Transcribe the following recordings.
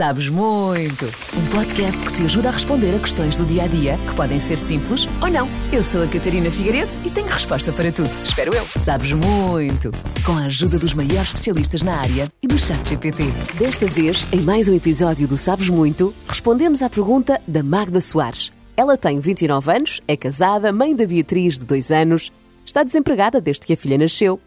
Sabes muito! Um podcast que te ajuda a responder a questões do dia a dia que podem ser simples ou não. Eu sou a Catarina Figueiredo e tenho resposta para tudo. Espero eu. Sabes muito! Com a ajuda dos maiores especialistas na área e do Chat GPT. Desta vez, em mais um episódio do Sabes Muito, respondemos à pergunta da Magda Soares. Ela tem 29 anos, é casada, mãe da Beatriz, de 2 anos, está desempregada desde que a filha nasceu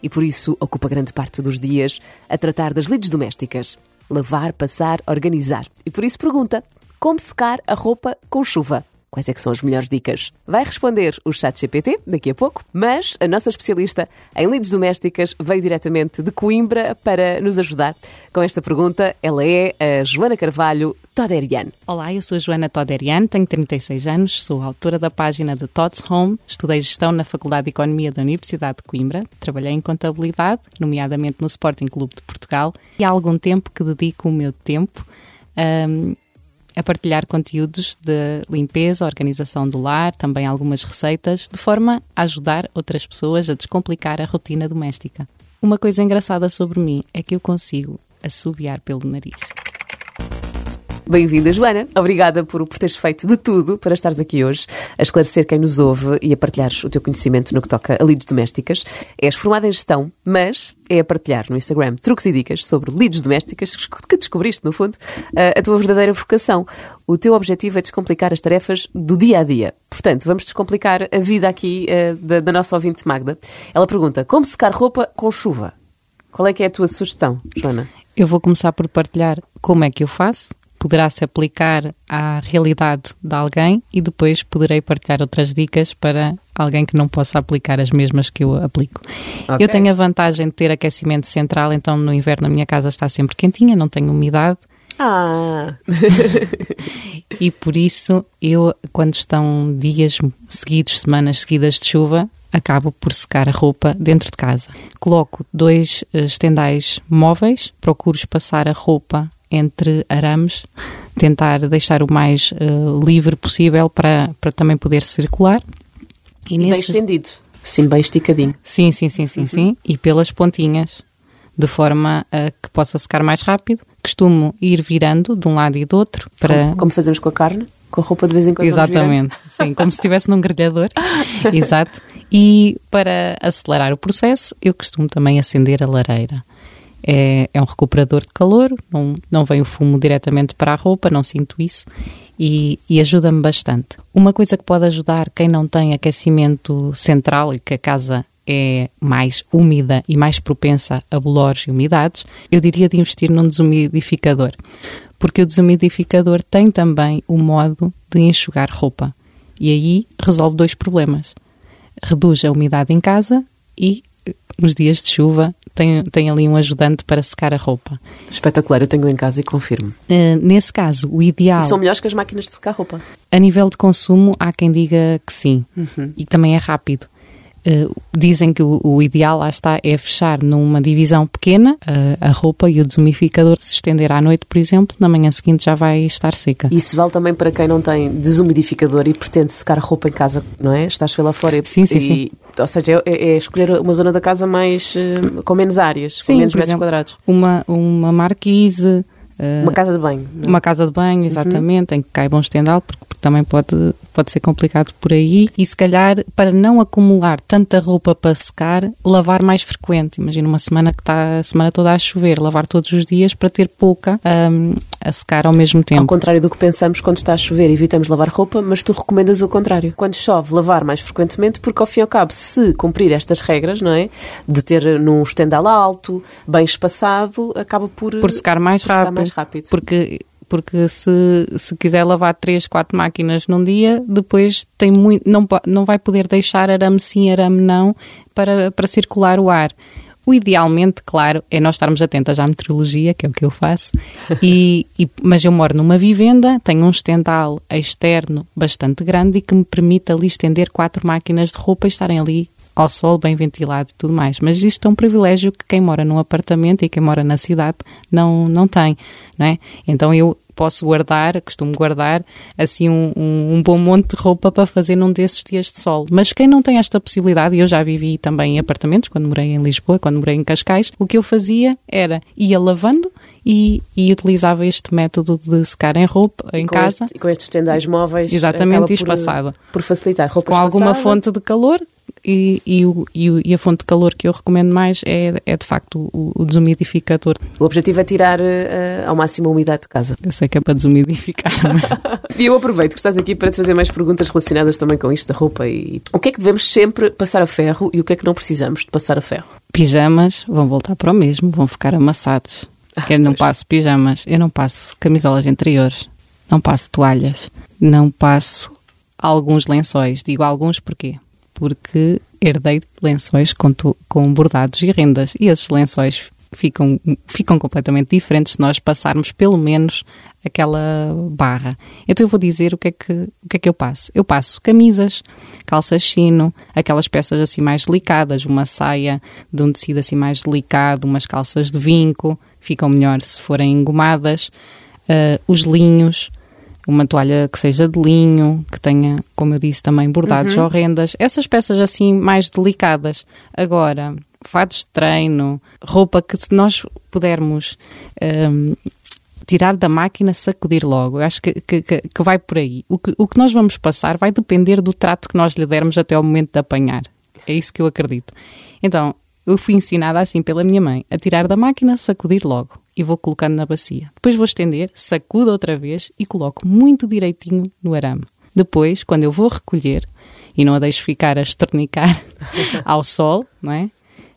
e por isso ocupa grande parte dos dias a tratar das lides domésticas lavar, passar, organizar. E por isso pergunta: como secar a roupa com chuva? Quais é que são as melhores dicas? Vai responder o chat GPT daqui a pouco, mas a nossa especialista em lides domésticas veio diretamente de Coimbra para nos ajudar com esta pergunta. Ela é a Joana Carvalho Toderian. Olá, eu sou a Joana Toderian, tenho 36 anos, sou autora da página de Todd's Home, estudei gestão na Faculdade de Economia da Universidade de Coimbra, trabalhei em contabilidade, nomeadamente no Sporting Clube de Portugal, e há algum tempo que dedico o meu tempo um, a partilhar conteúdos de limpeza, organização do lar, também algumas receitas, de forma a ajudar outras pessoas a descomplicar a rotina doméstica. Uma coisa engraçada sobre mim é que eu consigo assobiar pelo nariz. Bem-vinda, Joana. Obrigada por, por teres feito de tudo para estares aqui hoje, a esclarecer quem nos ouve e a partilhares o teu conhecimento no que toca a lides domésticas. És formada em gestão, mas é a partilhar no Instagram truques e dicas sobre lides domésticas que descobriste, no fundo, a tua verdadeira vocação. O teu objetivo é descomplicar as tarefas do dia a dia. Portanto, vamos descomplicar a vida aqui uh, da, da nossa ouvinte Magda. Ela pergunta: como secar roupa com chuva? Qual é que é a tua sugestão, Joana? Eu vou começar por partilhar como é que eu faço poderá se aplicar à realidade de alguém e depois poderei partilhar outras dicas para alguém que não possa aplicar as mesmas que eu aplico. Okay. Eu tenho a vantagem de ter aquecimento central, então no inverno a minha casa está sempre quentinha, não tenho umidade. Ah! e por isso eu, quando estão dias seguidos, semanas seguidas de chuva, acabo por secar a roupa dentro de casa. Coloco dois eh, estendais móveis, procuro espaçar a roupa entre arames, tentar deixar o mais uh, livre possível para, para também poder circular. E, e nesses... bem estendido, sim, bem esticadinho. Sim, sim, sim, sim, uhum. sim. E pelas pontinhas, de forma a que possa secar mais rápido. Costumo ir virando de um lado e do outro para. Como, como fazemos com a carne? Com a roupa de vez em quando. Exatamente, sim, como se estivesse num grelhador. Exato. E para acelerar o processo, eu costumo também acender a lareira é, é um recuperador de calor, não, não vem o fumo diretamente para a roupa, não sinto isso e, e ajuda-me bastante. Uma coisa que pode ajudar quem não tem aquecimento central e que a casa é mais úmida e mais propensa a bolores e umidades, eu diria de investir num desumidificador, porque o desumidificador tem também o modo de enxugar roupa e aí resolve dois problemas. Reduz a umidade em casa e nos dias de chuva tem, tem ali um ajudante para secar a roupa. Espetacular, eu tenho em casa e confirmo. Uh, nesse caso, o ideal. E são melhores que as máquinas de secar roupa? A nível de consumo, há quem diga que sim. Uhum. E também é rápido. Uh, dizem que o, o, ideal lá está é fechar numa divisão pequena uh, a roupa e o desumidificador se estender à noite, por exemplo, na manhã seguinte já vai estar seca. Isso vale também para quem não tem desumidificador e pretende secar a roupa em casa, não é? Estás lá fora e, sim, sim, e, sim. Ou seja, é, é, escolher uma zona da casa mais uh, com menos áreas, sim, com menos metros exemplo, quadrados. Uma, uma marquise. Uma casa de banho. Não? É? Uma casa de banho, exatamente, uhum. em que caiba um estendal, porque também pode, pode ser complicado por aí. E se calhar, para não acumular tanta roupa para secar, lavar mais frequente. Imagina uma semana que está a semana toda a chover, lavar todos os dias para ter pouca um, a secar ao mesmo tempo. Ao contrário do que pensamos quando está a chover, evitamos lavar roupa, mas tu recomendas o contrário. Quando chove, lavar mais frequentemente, porque ao fim e ao cabo, se cumprir estas regras, não é? De ter num estendal alto, bem espaçado, acaba por, por secar mais, por rápido, secar mais rápido. Porque porque se, se quiser lavar 3, 4 máquinas num dia, depois tem muito, não, não vai poder deixar arame sim, arame não, para, para circular o ar. O idealmente, claro, é nós estarmos atentas à meteorologia, que é o que eu faço, e, e, mas eu moro numa vivenda, tenho um estendal externo bastante grande e que me permite ali estender quatro máquinas de roupa e estarem ali ao sol, bem ventilado e tudo mais. Mas isto é um privilégio que quem mora num apartamento e quem mora na cidade não, não tem, não é? Então eu posso guardar, costumo guardar assim um, um, um, bom monte de roupa para fazer num desses dias de sol. Mas quem não tem esta possibilidade, e eu já vivi também em apartamentos, quando morei em Lisboa, quando morei em Cascais, o que eu fazia era ia lavando e, e, utilizava este método de secar em roupa em casa. Este, com estes tendais móveis. Exatamente, espaçado. Por facilitar roupas Com alguma fonte de calor e, e, o, e, a fonte de calor que eu recomendo mais é, é de facto o, o desumidificador. O objetivo é tirar uh, ao máximo a umidade de casa. Eu sei que é para desumidificar. e eu aproveito que estás aqui para te fazer mais perguntas relacionadas também com isto da roupa. E o que é que devemos sempre passar a ferro e o que é que não precisamos de passar a ferro? Pijamas vão voltar para o mesmo, vão ficar amassados. Eu não passo pijamas, eu não passo camisolas interiores, não passo toalhas, não passo alguns lençóis. Digo alguns porquê? Porque herdei lençóis com, com bordados e rendas e esses lençóis ficam, ficam completamente diferentes se nós passarmos pelo menos aquela barra. Então eu vou dizer o que é que, o que, é que eu passo. Eu passo camisas, calças chino, aquelas peças assim mais delicadas, uma saia de um tecido assim mais delicado, umas calças de vinco, ficam melhor se forem engomadas, uh, os linhos, uma toalha que seja de linho, que tenha, como eu disse, também bordados uhum. ou rendas, essas peças assim mais delicadas. Agora, fatos de treino, roupa que se nós pudermos um, tirar da máquina, sacudir logo. Eu acho que, que, que, vai por aí. O que, o que nós vamos passar vai depender do trato que nós lhe dermos até ao momento de apanhar. É isso que eu acredito. Então, eu fui ensinada assim pela minha mãe, a tirar da máquina, sacudir logo e vou colocando na bacia. Depois vou estender, sacudo outra vez e coloco muito direitinho no arame. Depois, quando eu vou recolher e não a deixo ficar a esternicar ao sol, não é?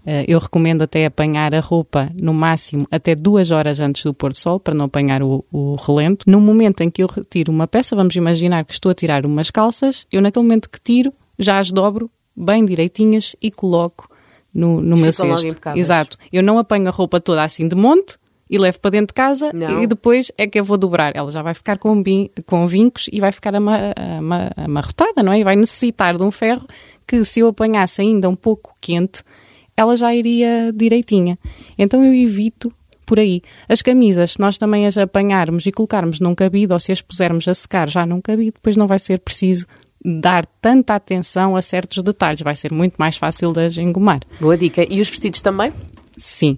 Eh, eu recomendo até apanhar a roupa no máximo até duas horas antes do pôr do sol para não apanhar o, o, relento. No momento em que eu retiro uma peça, vamos imaginar que estou a tirar umas calças, eu naquele momento que tiro já as dobro bem direitinhas e coloco no, no meu cesto. Exato. Eu não apanho a roupa toda assim de monte e levo para dentro de casa não. e depois é que eu vou dobrar. Ela já vai ficar com, com vincos e vai ficar amarrotada, não é? E vai necessitar de um ferro que se eu apanhasse ainda um pouco quente, ela já iria direitinha. Então eu evito por aí. As camisas, se nós também as apanharmos e colocarmos num cabide ou se as pusermos a secar já num cabide, depois não vai ser preciso dar tanta atenção a certos detalhes, vai ser muito mais fácil de as engomar. Boa dica. E os vestidos também? Sim.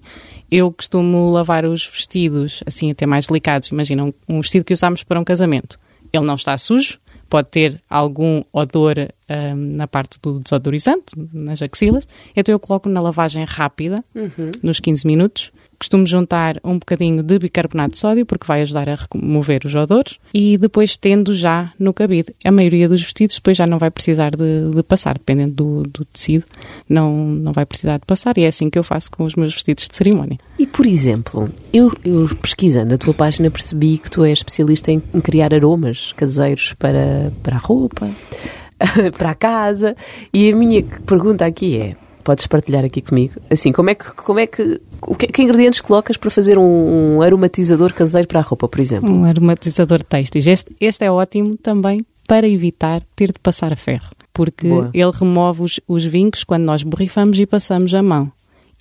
Eu costumo lavar os vestidos assim até mais delicados. Imagina um, um vestido que usamos para um casamento. Ele não está sujo, pode ter algum odor um, na parte do desodorizante, nas axilas, então eu coloco na lavagem rápida, uhum. nos 15 minutos. Costumo juntar um bocadinho de bicarbonato de sódio, porque vai ajudar a remover os odores, e depois tendo já no cabide. A maioria dos vestidos depois já não vai precisar de, de passar, dependendo do, do, tecido, não, não vai precisar de passar, e é assim que eu faço com os meus vestidos de cerimónia. E, por exemplo, eu, eu pesquisando a tua página percebi que tu és especialista em, em criar aromas caseiros para, para a roupa, para a casa. E a minha pergunta aqui é: podes partilhar aqui comigo? Assim, como é que, como é que, que, que ingredientes colocas para fazer um, um, aromatizador caseiro para a roupa, por exemplo? Um aromatizador têxtil. Este, este é ótimo também para evitar ter de passar a ferro, porque Boa. ele remove os, os vincos quando nós borrifamos e passamos a mão.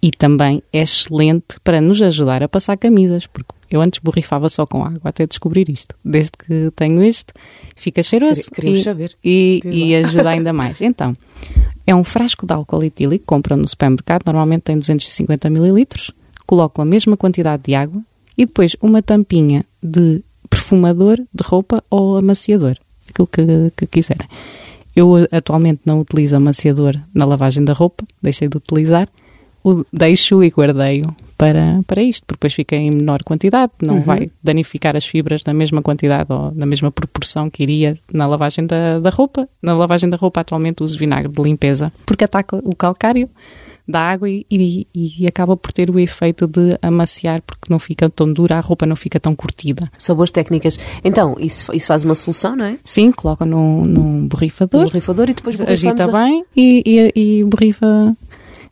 E também é excelente para nos ajudar a passar camisas, porque eu antes borrifava só com água até descobrir isto. Desde que tenho este, fica cheiroso. Queríamos e, saber. E, e ajuda ainda mais. Então, é um frasco de álcool etílico, compram no supermercado, normalmente tem 250 ml, colocam a mesma quantidade de água e depois uma tampinha de perfumador de roupa ou amaciador, aquilo que, que quiserem. Eu atualmente não utilizo amaciador na lavagem da roupa, deixei de utilizar o deixo e guardei-o para, para isto, porque depois fica em menor quantidade, não uhum. vai danificar as fibras na mesma quantidade ou na mesma proporção que iria na lavagem da, da roupa. Na lavagem da roupa atualmente uso vinagre de limpeza, porque ataca o calcário da água e, e, e, acaba por ter o efeito de amaciar porque não fica tão dura, a roupa não fica tão curtida. São boas técnicas. Então, isso, isso faz uma solução, não é? Sim, coloca num, num borrifador. No borrifador e depois agita a... bem e, e, e borrifa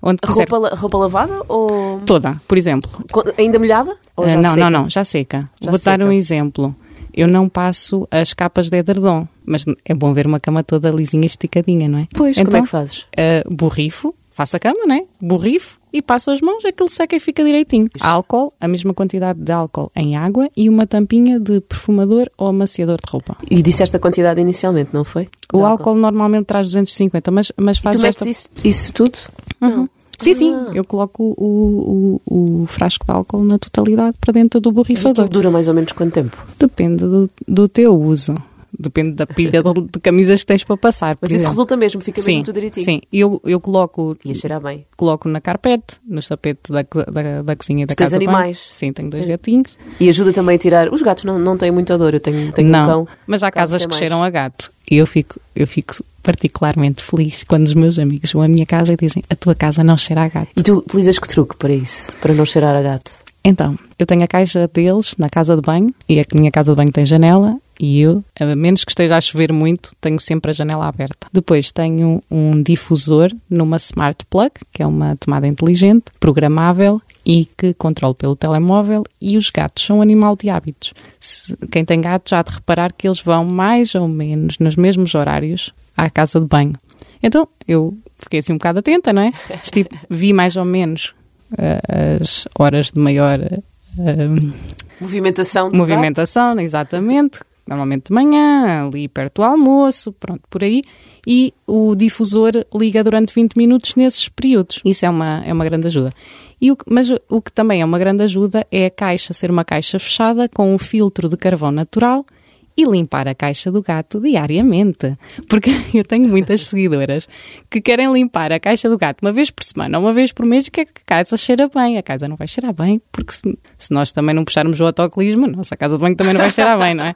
Onde roupa, la, roupa lavada ou. Toda, por exemplo. Ainda molhada? Uh, não, seca? não, não, já seca. Já Vou seca. dar um exemplo. Eu não passo as capas de edredom, mas é bom ver uma cama toda lisinha, esticadinha, não é? Pois, então, como é então, que fazes? Uh, borrifo, faço a cama, né? Borrifo e passo as mãos, aquilo seca e fica direitinho. Álcool, a mesma quantidade de álcool em água e uma tampinha de perfumador ou amaciador de roupa. E disseste a quantidade inicialmente, não foi? O De álcool, normalmente traz 250, mas, mas Tu faz metes esta... isso, isso tudo? Uhum. Sim, sim, Ah. eu coloco o, o, o frasco de álcool na totalidade para dentro do E borrifador. aquilo dura mais ou menos quanto tempo? Depende do, do teu uso. Depende da pilha de, de camisas que tens para passar. Mas isso exemplo. resulta mesmo, fica sim, mesmo tudo direitinho. Sim, eu, eu coloco, cheirar bem. coloco na carpete, no tapete da, da, da cozinha da Tu tens casa banho. animais? Sim, tenho dois Sim. gatinhos. E ajuda também a tirar. Os gatos não, não têm muita dor, eu tenho, tenho não, um cão. mas há casas que mais. cheiram a gato. E eu fico, eu fico particularmente feliz quando os meus amigos vão à minha casa e dizem a tua casa não cheira a gato. E tu utilizas que truque para isso? Para não cheirar a gato? Então, eu tenho a caixa deles na casa de banho e a minha casa de banho tem janela e eu, a menos que esteja a chover muito, tenho sempre a janela aberta. Depois tenho um difusor numa Smart Plug, que é uma tomada inteligente, programável e que controlo pelo telemóvel e os gatos são um animal de hábitos. Se- quem tem gatos há de reparar que eles vão mais ou menos nos mesmos horários à casa de banho. Então, eu fiquei assim um bocado atenta, não é? Tipo, vi mais ou menos eh, as horas de maior eh, Movimentação movimentação, exatamente. Normalmente de manhã, ali perto do almoço, pronto, por aí. E o difusor liga durante 20 minutos nesses períodos. Isso é uma, é uma grande ajuda. E o, mas o que também é uma grande ajuda é a caixa ser uma caixa fechada com um filtro de carvão natural e limpar a caixa do gato diariamente. Porque eu tenho muitas seguidoras que querem limpar a caixa do gato uma vez por semana, uma vez por mês, e que a casa cheira bem. A casa não vai cheirar bem, porque se, se nós também não puxarmos o autocolismo, a nossa casa de banho também não vai cheirar bem, não é?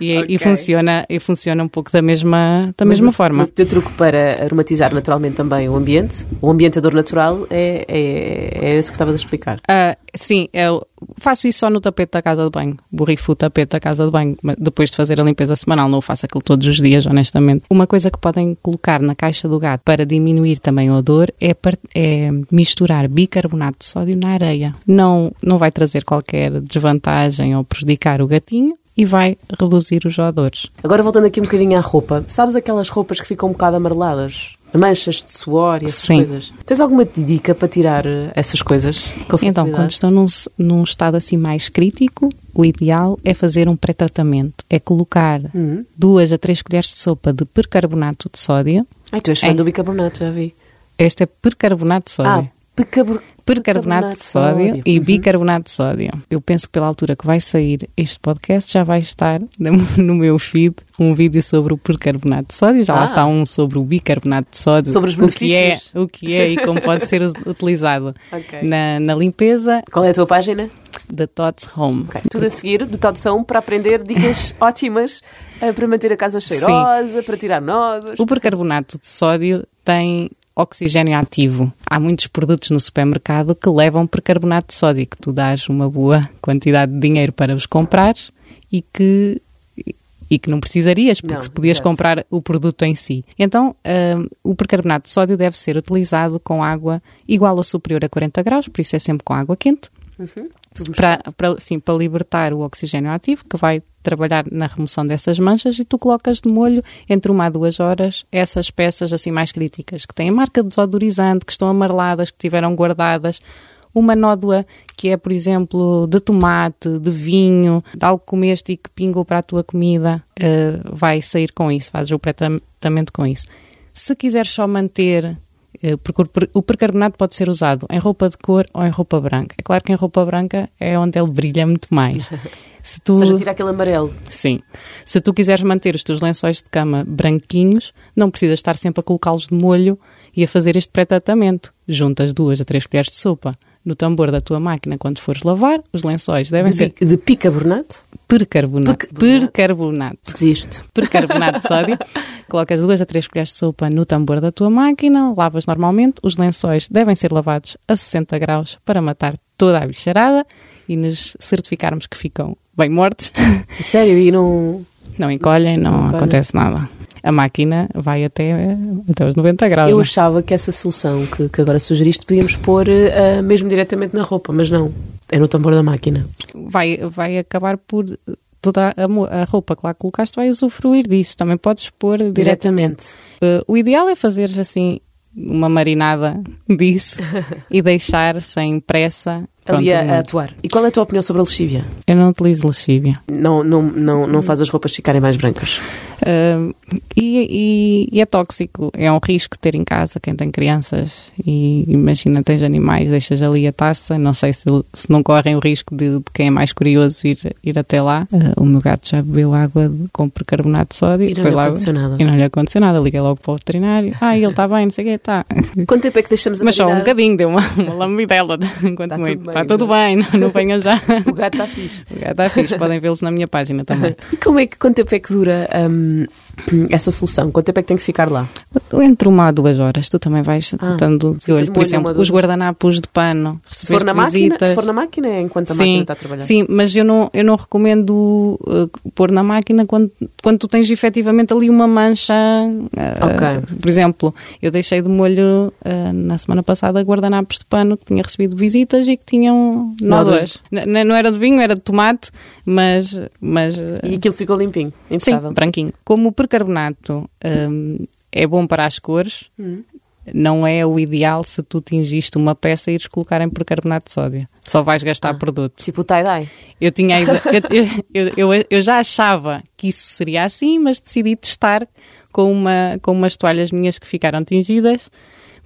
E, e Ok. funciona, e funciona um pouco da mesma, da Mas mesma forma. Mas o teu truque para aromatizar naturalmente também o ambiente, o ambientador natural, é, é, é esse que estavas a explicar. Ah, sim, eu faço isso só no tapete da casa de banho. Borrifo o tapete da casa de banho depois de fazer a limpeza semanal. Não faço aquilo todos os dias, honestamente. Uma coisa que podem colocar na caixa do gato para diminuir também o odor é, é misturar bicarbonato de sódio na areia. Não, não vai trazer qualquer desvantagem ou prejudicar o gatinho e vai reduzir os odores. Agora voltando aqui um bocadinho à roupa, sabes aquelas roupas que ficam um bocado amareladas? Manchas de suor e essas Sim. coisas. Tens alguma dica para tirar eh, essas coisas? Então, quando estão num, num estado assim mais crítico, o ideal é fazer um pré-tratamento. É colocar Hum. duas a três colheres de sopa de percarbonato de sódio. Ai, tu és fã É. do bicarbonato, já vi. Este é percarbonato de sódio. Ah, pecabro... Percarbonato de sódio e bicarbonato de sódio. Eu penso que pela altura que vai sair este podcast já vai estar no, meu feed um vídeo sobre o percarbonato de sódio. Já Ah. lá está um sobre o bicarbonato de sódio. Sobre os o que é, benefícios. o que é e como pode ser utilizado Ok. na, na limpeza Qual é a tua página? da Tots Home. Ok. Tudo a seguir do Todd São para aprender dicas ótimas eh, para manter a casa cheirosa, para tirar nódulos. O percarbonato de sódio tem oxigênio ativo. Há muitos produtos no supermercado que levam percarbonato de sódio e que tu dás uma boa quantidade de dinheiro para os comprares e que e que não precisarias, porque Não, se podias exato. comprar o produto em si. Então, hum, o percarbonato de sódio deve ser utilizado com água igual ou superior a 40 graus, por isso é sempre com água quente, Tudo para, para, sim, para libertar o oxigênio ativo, que vai trabalhar na remoção dessas manchas, e tu colocas de molho entre uma a duas horas essas peças assim mais críticas, que têm a marca desodorizante, que estão amareladas, que tiveram guardadas. Uma nódoa que é, por exemplo, de tomate, de vinho, de algo que comeste e que pingou para a tua comida, eh, vai sair com isso, fazes o tratamento com isso. Se quiseres só manter porque o per- o percarbonato pode ser usado em roupa de cor ou em roupa branca. É claro que em roupa branca é onde ele brilha muito mais. Se tu, Ou seja, tira aquele amarelo. sim, se tu quiseres manter os teus lençóis de cama branquinhos, não precisas estar sempre a colocá-los de molho e a fazer este pré-tratamento. Juntas duas a três colheres de sopa no tambor da tua máquina quando fores lavar, os lençóis devem De, ser de picarbonato? percarbonato. Percarbonato. Percarbonato Desisto. percarbonato de sódio. Colocas duas a três colheres de sopa no tambor da tua máquina, lavas normalmente. Os lençóis devem ser lavados a 60 graus para matar toda a bicharada e nos certificarmos que ficam bem mortos. Sério, e não. Não encolhem, não, encolhem. acontece nada. A máquina vai até, até os 90 graus. Eu né? achava que essa solução que, que agora sugeriste podíamos pôr eh, mesmo diretamente na roupa, mas não. É no tambor da máquina. vai, vai acabar por. Toda a, roupa que lá colocaste vai usufruir disso. Também podes pôr diretamente. Diretamente. Uh, o ideal é fazer assim uma marinada disso e deixar sem pressa. Ali Pronto, a, a atuar. E qual é a tua opinião sobre a lexívia? Eu não utilizo lexívia. Não, não, não, não faz as roupas ficarem mais brancas. Uh, e, e- e é tóxico, é um risco ter em casa quem tem crianças e imagina, tens animais, deixas ali a taça, não sei se, se não correm o risco de, de quem é mais curioso ir, ir até lá. Uh, o meu gato já bebeu água de- com percarbonato de sódio E não foi lhe lá aconteceu nada. e não lhe aconteceu nada. Liguei logo para o veterinário. Ah, ele está bem, não sei o quê, está. Quanto tempo é que deixamos a Mas só um bocadinho, deu uma, uma lambidela. Enquanto Tá muito. Está tudo bem, não, não venham já. O gato está fixe. O gato está fixe, podem vê-los na minha página também. E como é que, quanto tempo é que dura hum, essa solução? Quanto tempo é que tem que ficar lá? Entre uma a duas horas, tu também vais Ah, estando de olho. Por exemplo, os guardanapos de pano, Se for, na máquina, visitas. se for na máquina, é enquanto a máquina está a trabalhar. Sim, mas eu não, eu não recomendo uh, pôr na máquina quando, quando tu tens efetivamente ali uma mancha. uh, Ok. Por exemplo, eu deixei de molho uh, na semana passada guardanapos de pano que tinha recebido visitas e que tinham nódoas. Nódoas. N- Não era de vinho, era de tomate, mas. mas E aquilo ficou limpinho, sim, impecável. branquinho. Como o percarbonato um, é bom para as cores. Hum. Não é o ideal se tu tingiste uma peça e ires colocar em percarbonato de sódio. Só vais gastar Ah. produto. Tipo o tie-dye. Eu tinha eu, eu, eu, eu já achava que isso seria assim, mas decidi testar com, uma, com umas toalhas minhas que ficaram tingidas.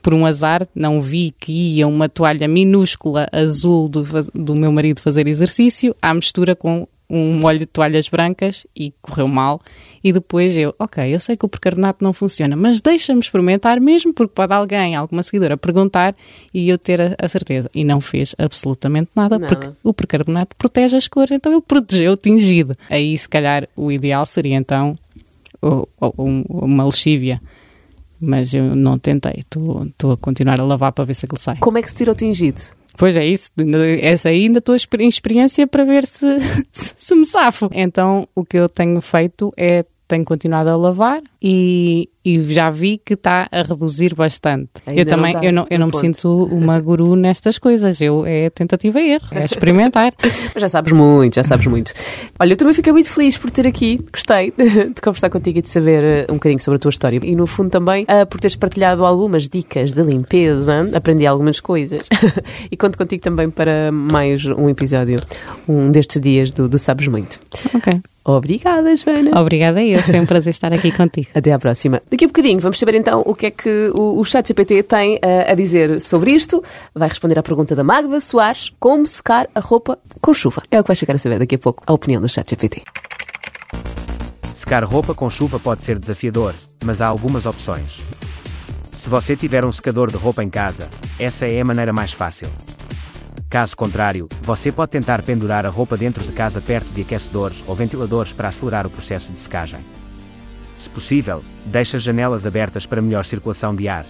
Por um azar, não vi que ia uma toalha minúscula azul do, do meu marido fazer exercício à mistura com um molho de toalhas brancas e correu mal. E depois eu, ok, eu sei que o percarbonato não funciona, mas deixa-me experimentar mesmo, porque pode alguém, alguma seguidora, perguntar e eu ter a, a certeza. E não fez absolutamente nada, porque o percarbonato protege as cores, então ele protegeu o tingido. Aí, se calhar, o ideal seria então um- uma lexívia. Mas eu não tentei, estou a continuar a lavar para ver se aquilo sai. Como é que se tira o tingido? Pois é isso, essa aí ainda estou em experiência para ver se, se me safo. Então o que eu tenho feito é tenho continuado a lavar e, e já vi que está a reduzir bastante. Ainda eu também, não está eu não, eu não me ponto. sinto uma guru nestas coisas. Eu é tentativa e erro, é experimentar. Mas já sabes muito, já sabes muito. Olha, eu também fiquei muito feliz por ter aqui, gostei de, conversar contigo e de saber eh, um bocadinho sobre a tua história. E no fundo também eh, por teres partilhado algumas dicas de limpeza, aprendi algumas coisas. e conto contigo também para mais um episódio, um destes dias do, do Sabes Muito. ok. Obrigada, Joana. Obrigada eu, foi um prazer estar aqui contigo. Até à próxima. Daqui a bocadinho vamos saber então o que é que o, o ChatGPT tem eh, a dizer sobre isto. Vai responder à pergunta da Magda Soares: como secar a roupa com chuva? É o que vais ficar a saber daqui a pouco, a opinião do ChatGPT. Secar roupa com chuva pode ser desafiador, mas há algumas opções. Se você tiver um secador de roupa em casa, essa é a maneira mais fácil. Caso contrário, você pode tentar pendurar a roupa dentro de casa perto de aquecedores ou ventiladores para acelerar o processo de secagem. Se possível, deixe as janelas abertas para melhor circulação de ar.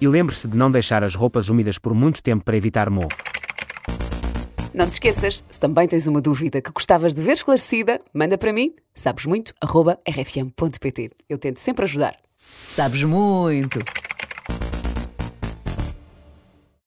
E lembre-se de não deixar as roupas úmidas por muito tempo para evitar mofo. Não te esqueças, se também tens uma dúvida que gostavas de ver esclarecida, manda para mim, sabesmuito.rfm.pt. Eu tento sempre ajudar. Sabes muito!